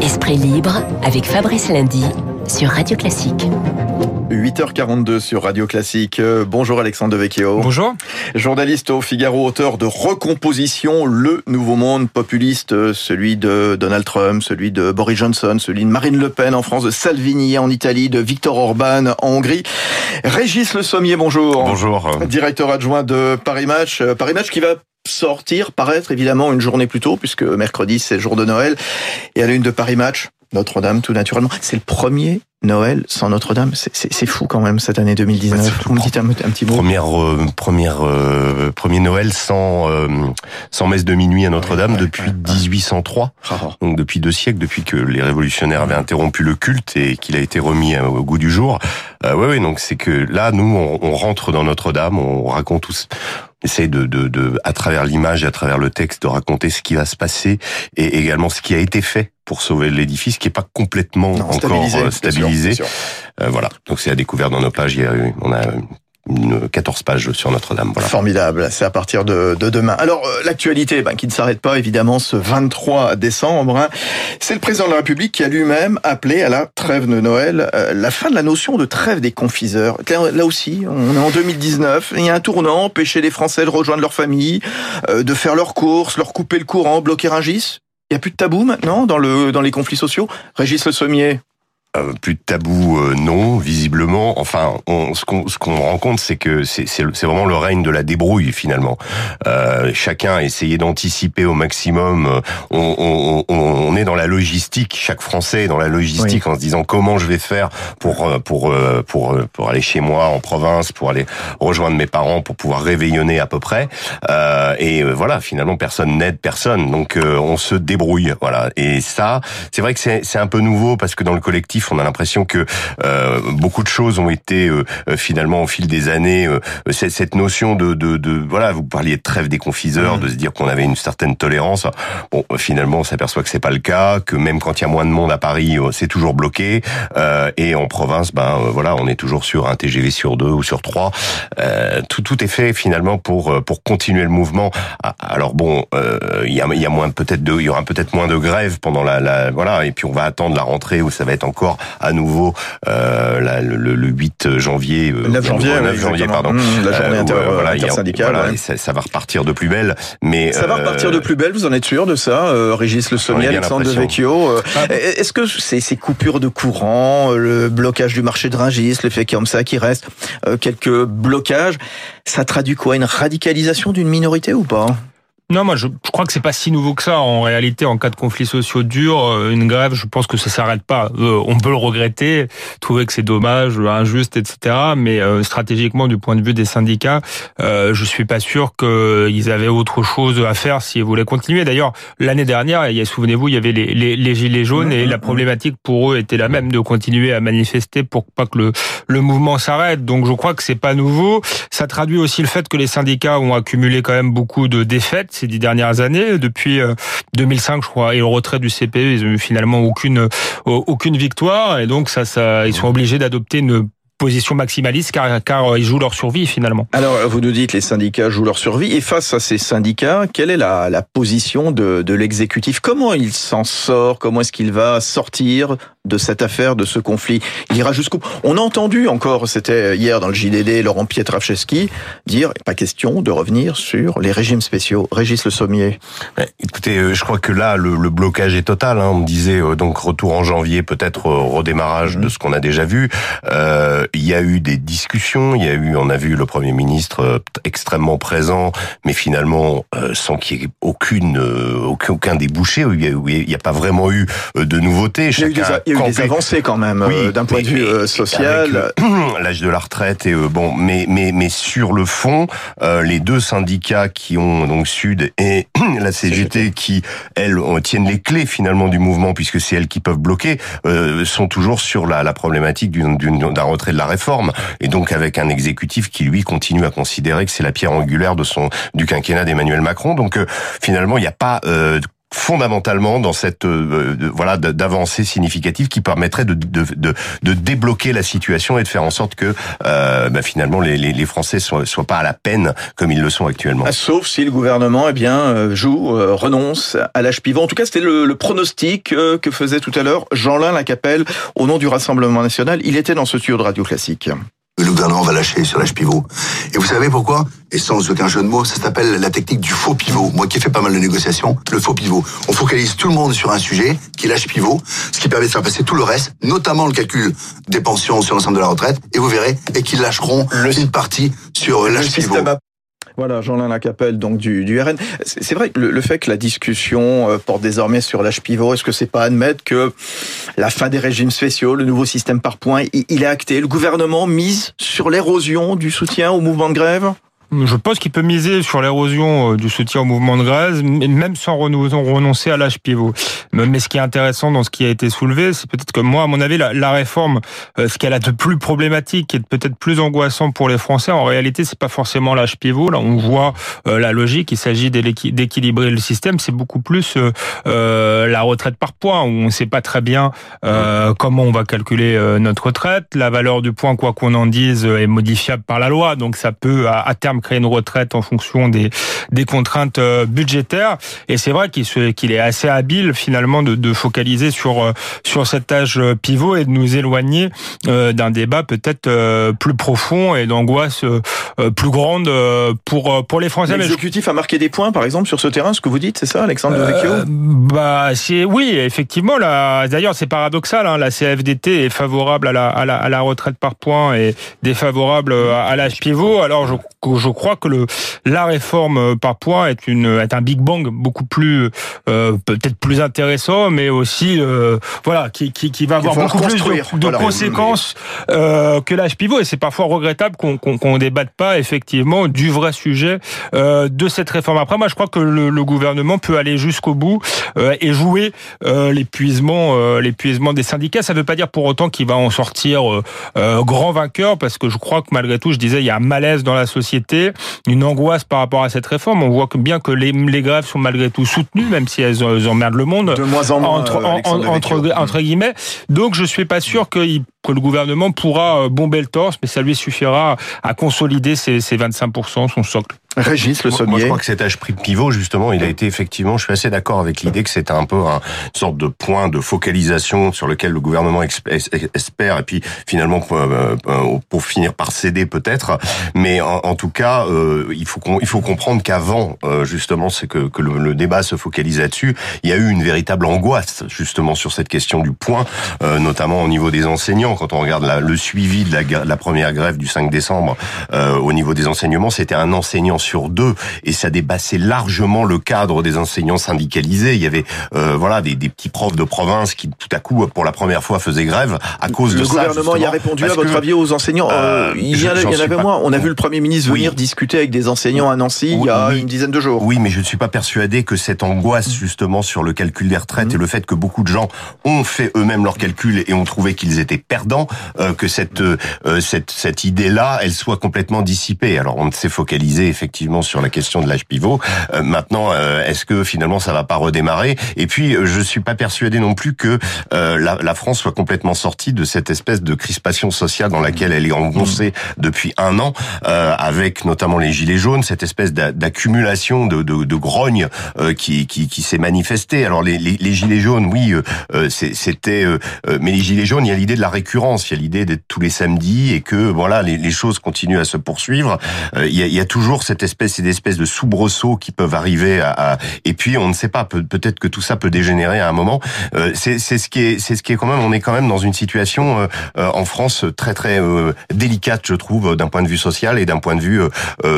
Esprit libre avec Fabrice Lundi sur Radio Classique. 8h42 sur Radio Classique. Euh, bonjour Alexandre Devecchio. Bonjour. Journaliste au Figaro, auteur de Recomposition, le nouveau monde populiste, euh, celui de Donald Trump, celui de Boris Johnson, celui de Marine Le Pen en France, de Salvini en Italie, de Viktor Orban en Hongrie. Régis Le Sommier, bonjour. Bonjour. Directeur adjoint de Paris Match. Euh, Paris Match qui va sortir, paraître évidemment une journée plus tôt, puisque mercredi c'est le jour de Noël. Et à l'une de Paris Match, Notre-Dame tout naturellement. C'est le premier Noël sans Notre-Dame, c'est fou quand même cette année 2019. Bah, me un, un, petit mot. Première, euh, première, euh, premier Noël sans euh, sans messe de minuit à Notre-Dame ouais, ouais, depuis ouais, 1803. Donc depuis deux siècles, depuis que les révolutionnaires avaient interrompu le culte et qu'il a été remis au goût du jour. Euh, ouais, ouais. Donc c'est que là, nous, on, on rentre dans Notre-Dame, on raconte tous essaye de, de, de, à travers l'image et à travers le texte, de raconter ce qui va se passer et également ce qui a été fait pour sauver l'édifice, qui est pas complètement non, encore stabilisé. stabilisé. Sûr, sûr. Euh, voilà. Donc c'est à découvert dans nos pages. Il y a, on a une 14 pages sur Notre-Dame. Voilà. Formidable, c'est à partir de, de demain. Alors euh, l'actualité, ben, qui ne s'arrête pas évidemment ce 23 décembre, hein, c'est le président de la République qui a lui-même appelé à la trêve de Noël euh, la fin de la notion de trêve des confiseurs. Là, aussi, on est en 2019, il y a un tournant, empêcher les Français de rejoindre leur famille, euh, de faire leurs courses, leur couper le courant, bloquer un gis. Il n'y a plus de tabou maintenant dans, le, dans les conflits sociaux? Régis Le Sommier euh, plus de tabou, euh, non, visiblement. Enfin, on, ce qu'on ce qu'on rencontre, c'est que c'est c'est vraiment le règne de la débrouille finalement. Euh, chacun a essayé d'anticiper au maximum. On, on, on, est dans la logistique. Chaque Français est dans la logistique oui. en se disant comment je vais faire pour pour pour pour aller chez moi en province, pour aller rejoindre mes parents, pour pouvoir réveillonner à peu près. Euh, et voilà, finalement, personne n'aide personne, donc on se débrouille. Voilà. Et ça, c'est vrai que c'est c'est un peu nouveau parce que dans le collectif on a l'impression que euh, beaucoup de choses ont été euh, finalement au fil des années euh, cette notion de, de, de, voilà, vous parliez de trêve des confiseurs, mmh. de se dire qu'on avait une certaine tolérance. Bon, finalement, on s'aperçoit que c'est pas le cas, que même quand il y a moins de monde à Paris, c'est toujours bloqué, et en province, ben voilà, on est toujours sur un TGV sur deux ou sur trois. tout tout est fait finalement pour pour continuer le mouvement. Alors bon, il y a y a moins peut-être de, il y aura peut-être moins de grèves pendant la, la voilà, et puis on va attendre la rentrée où ça va être encore à nouveau euh, la, le, le, 8 janvier, euh, 9 janvier, 9 oui, janvier pardon, mmh, la journée inter, euh, voilà, intersyndicale. Voilà, ouais. ça, ça, va repartir de plus belle, mais ça va repartir de plus belle. Vous en êtes sûr de ça, euh, Régis Le Sommier, Alexandre Devecchio ah. Est-ce que ces, ces, coupures de courant, le blocage du marché de Rungis, le fait qu'il y a comme ça qui reste quelques blocages, ça traduit quoi Une radicalisation d'une minorité ou pas? Non, moi je, je, crois que c'est pas si nouveau que ça. En réalité, en cas de conflits sociaux durs, euh, une grève, je pense que ça s'arrête pas. Euh, on peut le regretter, trouver que c'est dommage, injuste, etc. Mais euh, stratégiquement, du point de vue des syndicats, euh, je suis pas sûr qu'ils avaient autre chose à faire s'ils voulaient continuer. D'ailleurs, l'année dernière, souvenez-vous, il y avait les, les, les, gilets jaunes et la problématique pour eux était la même de continuer à manifester pour pas que le, le mouvement s'arrête. Donc, je crois que c'est pas nouveau. Ça traduit aussi le fait que les syndicats ont accumulé quand même beaucoup de défaites ces dix dernières années. Depuis 2005, je crois, et le retrait du CPE, ils ont eu finalement aucune aucune victoire, et donc ça, ils sont obligés d'adopter une position maximaliste car, car ils jouent leur survie finalement. Alors vous nous dites les syndicats jouent leur survie et face à ces syndicats, quelle est la, position de l'exécutif? Comment il s'en sort? Comment est-ce qu'il va sortir de cette affaire, de ce conflit Il ira jusqu'où On a entendu encore, c'était hier dans le JDD, Laurent Pietraszewski dire pas question de revenir sur les régimes spéciaux. Régis Le Sommier. Écoutez, je crois que là le, le blocage est total. Hein. On disait donc retour en janvier, peut-être redémarrage mmh. de ce qu'on a déjà vu. Euh, il y a eu des discussions, il y a eu, on a vu le Premier ministre extrêmement présent, mais finalement euh, sans qu'il y ait aucune, euh, aucun, aucun débouché, il n'y a, a, pas vraiment eu de nouveautés. Il y a eu des, il y a eu des avancées quand même oui, d'un point de vue et, social. L'âge de la retraite et bon, mais mais mais sur le fond, les deux syndicats qui ont donc Sud et la CGT qui elles tiennent les clés finalement du mouvement puisque c'est elles qui peuvent bloquer, sont toujours sur la, la problématique d'un retrait de la réforme et donc avec un exécutif qui lui continue à considérer que c'est la pierre angulaire de son du quinquennat d'Emmanuel Macron. Donc euh, finalement, il n'y a pas euh, fondamentalement dans cette euh, voilà d'avancée significative qui permettrait de, de, de, de, débloquer la situation et de faire en sorte que euh, bah, finalement les, les, les Français soient, soient pas à la peine comme ils le sont actuellement. Ah, sauf si le gouvernement eh bien euh, joue euh, renonce à l'âge pivot. En tout cas, c'était le, le, pronostic que faisait tout à l'heure Jean-Lin Lacapelle au nom du Rassemblement national. Il était dans ce tuyau de radio classique le gouvernement va lâcher sur l'âge pivot. Et vous savez pourquoi? Et sans aucun jeu de mots, ça s'appelle la technique du faux pivot. Moi qui ai fait pas mal de négociations, le faux pivot. On focalise tout le monde sur un sujet, qui est l'âge pivot, ce qui permet de faire passer tout le reste, notamment le calcul des pensions sur l'ensemble de la retraite, et vous verrez, et qu'ils lâcheront une partie sur l'âge pivot. Voilà, Jean-Lin Lacapelle, donc du, du RN. C'est vrai que le, fait que la discussion euh, porte désormais sur l'âge pivot, est-ce que c'est pas admettre que la fin des régimes spéciaux, le nouveau système par points, il est acté? Le gouvernement mise sur l'érosion du soutien au mouvement de grève? Je pense qu'il peut miser sur l'érosion euh, du soutien au mouvement de grève, même sans renoncer à l'âge pivot. Mais ce qui est intéressant dans ce qui a été soulevé, c'est peut-être que moi, à mon avis, la, réforme, euh, ce qu'elle a de plus problématique et peut-être plus angoissant pour les Français, en réalité, c'est pas forcément l'âge pivot. Là, on voit euh, la logique. Il s'agit d'équilibrer le système. C'est beaucoup plus la retraite par point, où on ne sait pas très bien comment on va calculer notre retraite. La valeur du point, quoi qu'on en dise, est modifiable par la loi. Donc, ça peut, à terme, créer une retraite en fonction des, des contraintes euh, budgétaires. Et c'est vrai qu'il qu'il est assez habile finalement de, de, focaliser sur euh, sur cet âge euh, pivot et de nous éloigner d'un débat peut-être plus profond et d'angoisse plus grande pour pour les Français. L'exécutif a marqué des points, par exemple, sur ce terrain. Ce que vous dites, c'est ça, Alexandre Vecchio? Bah, c'est oui, effectivement. Là, d'ailleurs, c'est paradoxal. Hein, la CFDT est favorable à la, à la, à la retraite par points et défavorable à l'âge pivot. Alors, je, je je crois que le, la réforme euh, par points est, une, est un Big Bang beaucoup plus, euh, peut-être plus intéressant, mais aussi, euh, voilà, qui, qui, qui va avoir beaucoup plus de, conséquences euh, que l'âge pivot. Et c'est parfois regrettable qu'on qu'on débatte pas effectivement du vrai sujet euh, de cette réforme. Après, moi, je crois que le, le gouvernement peut aller jusqu'au bout euh, et jouer l'épuisement, l'épuisement des syndicats. Ça ne veut pas dire pour autant qu'il va en sortir grand vainqueur, parce que je crois que malgré tout, je disais, il y a un malaise dans la société une angoisse par rapport à cette réforme. On voit que bien que les, les grèves sont malgré tout soutenues, même si elles, emmerdent le monde. De moins en moins. Entre, entre, entre, guillemets. Donc je suis pas sûr que, que le gouvernement pourra euh, bomber le torse, mais ça lui suffira à consolider ses, ses 25%, son socle. Régis Le Sommier. Moi, je crois que cet âge pivot, justement, il a été effectivement, je suis assez d'accord avec l'idée que c'est un peu un, une sorte de point de focalisation sur lequel le gouvernement espère, et puis finalement, euh, euh, pour finir par céder peut-être. Mais en, en, tout cas, euh, il, faut il faut comprendre qu'avant, justement, c'est que, que le, débat se focalise là-dessus, il y a eu une véritable angoisse, justement, sur cette question du point, notamment au niveau des enseignants. Quand on regarde la, le suivi de la, la, première grève du 5 décembre au niveau des enseignements, c'était un enseignant sur deux, et ça dépassait largement le cadre des enseignants syndicalisés. Il y avait euh, voilà des, des, petits profs de province qui tout à coup, pour la première fois, faisaient grève à cause de ça. Le gouvernement y a répondu à votre avis aux enseignants. Euh, il y, en avait moins. On a vu le Premier ministre venir discuter avec des enseignants à Nancy il y a une dizaine de jours. Oui, mais je ne suis pas persuadé que cette angoisse justement sur le calcul des retraites mmh. et le fait que beaucoup de gens ont fait eux-mêmes leurs calculs et ont trouvé qu'ils étaient perdants, euh, que cette, euh, cette cette idée-là, elle soit complètement dissipée. Alors on s'est focalisé effectivement sur la question de l'âge pivot. Euh, maintenant, euh, est-ce que finalement ça va pas redémarrer? Et puis, euh, je suis pas persuadé non plus que la, la, France soit complètement sortie de cette espèce de crispation sociale dans laquelle elle est engoncée depuis un an, avec notamment les gilets jaunes, cette espèce d'accumulation de, de, de grogne qui, qui, qui s'est manifestée. Alors les, les, les, gilets jaunes, oui, c'était, mais les gilets jaunes, il y a l'idée de la récurrence, il y a l'idée d'être tous les samedis et que voilà, les, les choses continuent à se poursuivre. il, y a, il y a toujours cette espèce et d'espèces de soubresauts qui peuvent arriver à, et puis on ne sait pas peut-être que tout ça peut dégénérer à un moment. Euh, c'est ce qui est c'est ce qui est quand même on est quand même dans une situation euh, euh, en France très très délicate je trouve d'un point de vue social et d'un point de vue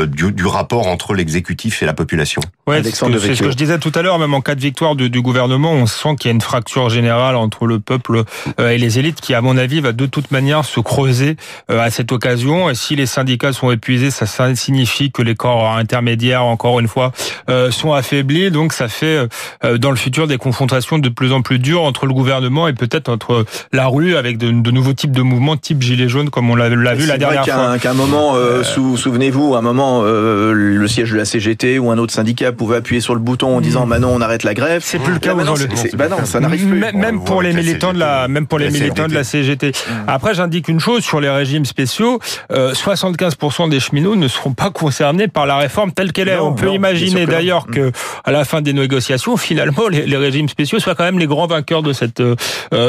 du, du, rapport entre l'exécutif et la population. Ouais, c'est ce, ce, que je disais tout à l'heure même en cas de victoire du, du gouvernement on sent qu'il y a une fracture générale entre le peuple et les élites qui à mon avis va de toute manière se creuser à cette occasion. Et si les syndicats sont épuisés, ça signifie que les corps intermédiaires, encore une fois, sont affaiblis. Donc ça fait dans le futur des confrontations de plus en plus dures entre le gouvernement et peut-être entre la rue avec de, nouveaux types de mouvements type gilet jaune comme on l'a vu la dernière fois. Qu'à un moment, souvenez-vous, un moment, le siège de la CGT ou un autre syndicat pouvait appuyer sur le bouton en disant, maintenant on arrête la grève. C'est plus le cas aujourd'hui. Bah non, ça n'arrive plus. Même pour les militants de la, même pour les militants de la CGT. Mmh. Après, j'indique une chose sur les régimes spéciaux. 75% des cheminots ne seront pas concernés par la réforme telle qu'elle est. On peut imaginer d'ailleurs que mmh. à la fin des négociations, finalement, les, régimes spéciaux soient quand même les grands vainqueurs de cette euh,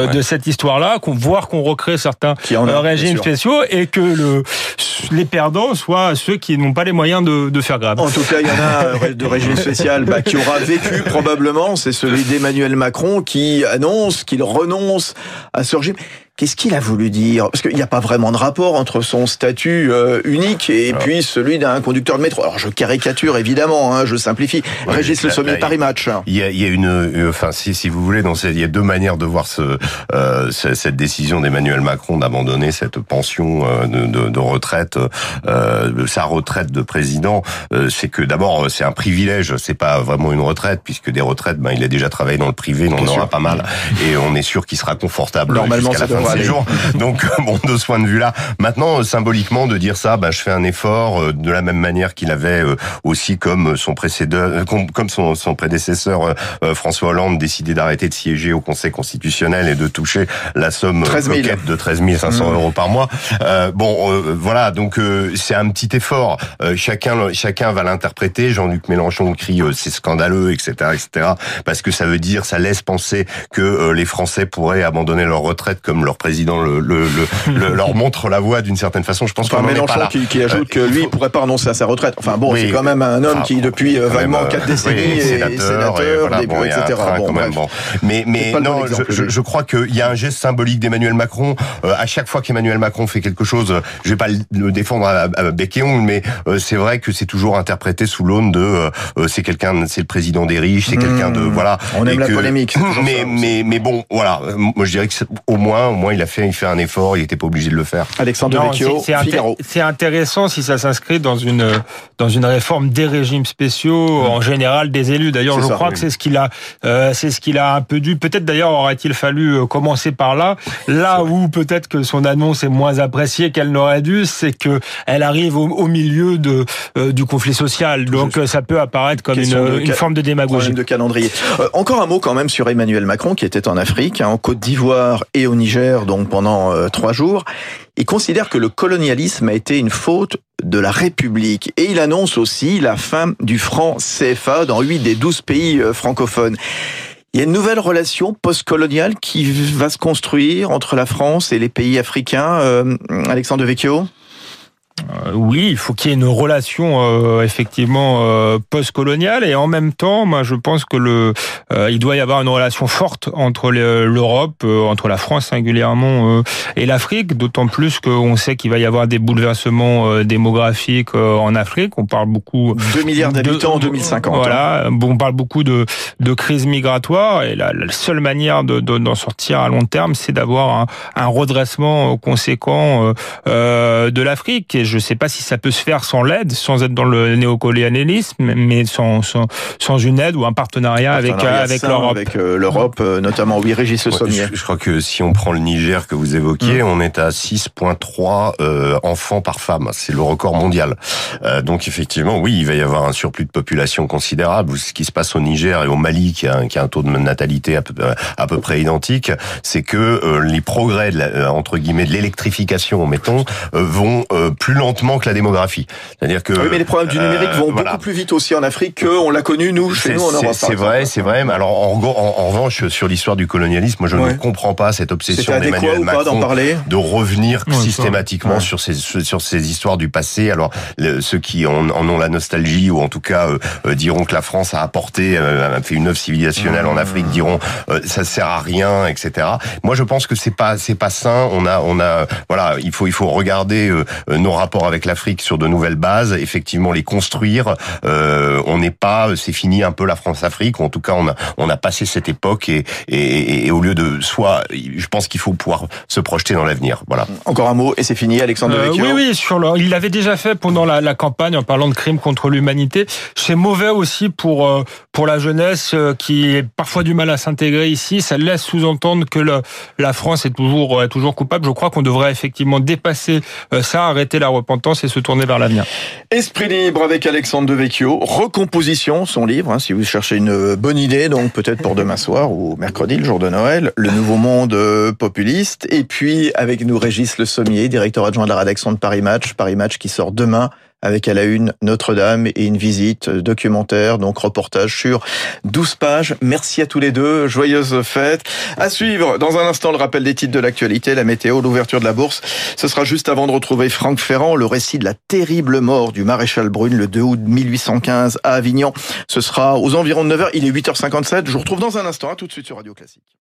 de cette histoire-là, qu'on voit qu'on recrée certains euh, régimes spéciaux et que le les perdants soient ceux qui n'ont pas les moyens de, de faire grave. En tout cas, il y en a de régime spécial bah, qui aura vécu probablement, c'est celui d'Emmanuel Macron qui annonce qu'il renonce à ce régime. Qu'est-ce qu'il a voulu dire? Parce qu'il n'y a pas vraiment de rapport entre son statut euh, unique et puis celui d'un conducteur de métro. Alors je caricature évidemment, hein, je simplifie. Régis Le Sommier, Paris Match. Il y a, il y a une, euh, enfin si, si vous voulez, il y a deux manières de voir ce, euh, cette décision d'Emmanuel Macron d'abandonner cette pension euh, de, de, de, retraite, euh, sa retraite de président. c'est que d'abord c'est un privilège, c'est pas vraiment une retraite puisque des retraites, ben il a déjà travaillé dans le privé, il en aura pas mal et on est sûr qu'il sera confortable Normalement, jusqu'à Donc bon, de ce point de vue-là, maintenant euh, symboliquement de dire ça, bah, je fais un effort euh, de la même manière qu'il avait euh, aussi comme son précédent, comme son, son prédécesseur François Hollande décidé d'arrêter de siéger au Conseil constitutionnel et de toucher la somme de 13 500 mmh. euros par mois. bon, voilà, donc c'est un petit effort. chacun, chacun va l'interpréter. Jean-Luc Mélenchon crie c'est scandaleux, etc., etc., parce que ça veut dire, ça laisse penser que les Français pourraient abandonner leur retraite comme leur président le, le, le, leur montre la voie d'une certaine façon. Je pense enfin, Mélenchon pas Qui, qui ajoute que lui, il pourrait pas renoncer à sa retraite. Enfin bon, c'est quand même un homme qui depuis euh, vaguement quatre décennies oui, est sénateur, et voilà, début, bon, etc. Bon, quand même, bon. Mais, mais non, je, je, crois qu'il y a un geste symbolique d'Emmanuel Macron. Euh, à chaque fois qu'Emmanuel Macron fait quelque chose, je vais pas le défendre à, à bec et mais euh, c'est vrai que c'est toujours interprété sous l'aune de euh, c'est quelqu'un, c'est le président des riches, c'est quelqu'un de mmh. voilà. On aime la polémique. Mais mais mais bon, voilà. Moi, je dirais que au moins, au moins il a fait, il fait un effort, il n'était pas obligé de le faire. Alexandre Vecchio, Figaro. C'est intéressant si ça s'inscrit dans une dans une réforme des régimes spéciaux, en général des élus. D'ailleurs, je crois que c'est ce qu'il a, euh, c'est ce qu'il a un peu dû. Peut-être d'ailleurs aurait-il fallu euh, commencer par là. Là où peut-être que son annonce est moins appréciée qu'elle n'aurait dû, c'est que elle arrive au, milieu de euh, du conflit social. Donc ça peut apparaître comme une, une forme de démagogie. de calendrier. encore un mot quand même sur Emmanuel Macron qui était en Afrique, hein, en Côte d'Ivoire et au Niger donc pendant euh, trois jours. Il considère que le colonialisme a été une faute de la République et il annonce aussi la fin du franc CFA dans huit des douze pays euh, francophones. Il y a une nouvelle relation post-coloniale qui va se construire entre la France et les pays africains. Euh, Alexandre Vecchio? Oui, il faut qu'il y ait une relation euh, effectivement euh, post-coloniale. Et en même temps, moi je pense que le il doit y avoir une relation forte entre l'Europe, entre la France singulièrement et l'Afrique, d'autant plus qu'on sait qu'il va y avoir des bouleversements démographiques en Afrique. On parle beaucoup 2 milliards d'habitants en 2050. Voilà, on parle beaucoup de de crise migratoire. Et la, la seule manière de d'en sortir à long terme, c'est d'avoir un, un, redressement conséquent de l'Afrique je ne sais pas si ça peut se faire sans l'aide, sans être dans le néocolonialisme, mais sans, sans, sans une aide ou un partenariat, avec, avec l'Europe. Avec euh, l'Europe, euh, notamment, oui, Régis Le Sommier. Je, crois que si on prend le Niger que vous évoquiez, mm. on est à 6,3 euh, enfants par femme. C'est le record mondial. donc effectivement, oui, il va y avoir un surplus de population considérable. Ce qui se passe au Niger et au Mali, qui a, un, qui a un taux de natalité à peu, à peu près identique, c'est que les progrès, de entre guillemets, de l'électrification, mettons, vont plus lentement que la démographie. C'est-à-dire que oui, mais les problèmes du numérique euh, vont beaucoup plus vite aussi en Afrique qu'on l'a connu nous chez nous en Europe. C'est vrai, c'est vrai. Mais alors en, en, revanche, sur l'histoire du colonialisme, moi je ne comprends pas cette obsession d'Emmanuel Macron parler de revenir systématiquement sur ces sur ces histoires du passé. Alors ceux qui en, ont la nostalgie ou en tout cas euh, euh, diront que la France a apporté, a fait une œuvre civilisationnelle en Afrique, diront ça sert à rien, etc. Moi je pense que c'est pas c'est pas sain. On a on a voilà, il faut il faut regarder nos rapport avec l'Afrique sur de nouvelles bases, effectivement les construire. Euh, on n'est pas, c'est fini un peu la France-Afrique. En tout cas, on a on a passé cette époque et, et, et au lieu de soit, je pense qu'il faut pouvoir se projeter dans l'avenir. Voilà. Encore un mot et c'est fini, Alexandre euh, Oui, oui, sur le, il l'avait déjà fait pendant la, la, campagne en parlant de crimes contre l'humanité. C'est mauvais aussi pour euh, pour la jeunesse euh, qui est parfois du mal à s'intégrer ici. Ça laisse sous-entendre que le, la France est toujours est toujours coupable. Je crois qu'on devrait effectivement dépasser ça, arrêter la repentance et se tourner vers l'avenir. Esprit libre avec Alexandre Devecchio. Recomposition, son livre. Hein, si vous cherchez une bonne idée, donc peut-être pour demain soir ou mercredi, le jour de Noël, le nouveau monde populiste. Et puis avec nous Régis Le Sommier, directeur adjoint de la rédaction de Paris Match. Paris Match qui sort demain avec à la une Notre-Dame et une visite documentaire, donc reportage sur 12 pages. Merci à tous les deux, joyeuses fêtes. À suivre, dans un instant, le rappel des titres de l'actualité, la météo, l'ouverture de la bourse. Ce sera juste avant de retrouver Franck Ferrand, le récit de la terrible mort du maréchal Brune le 2 août 1815 à Avignon. Ce sera aux environs de 9h, il est 8h57. Je vous retrouve dans un instant, tout de suite sur Radio Classique.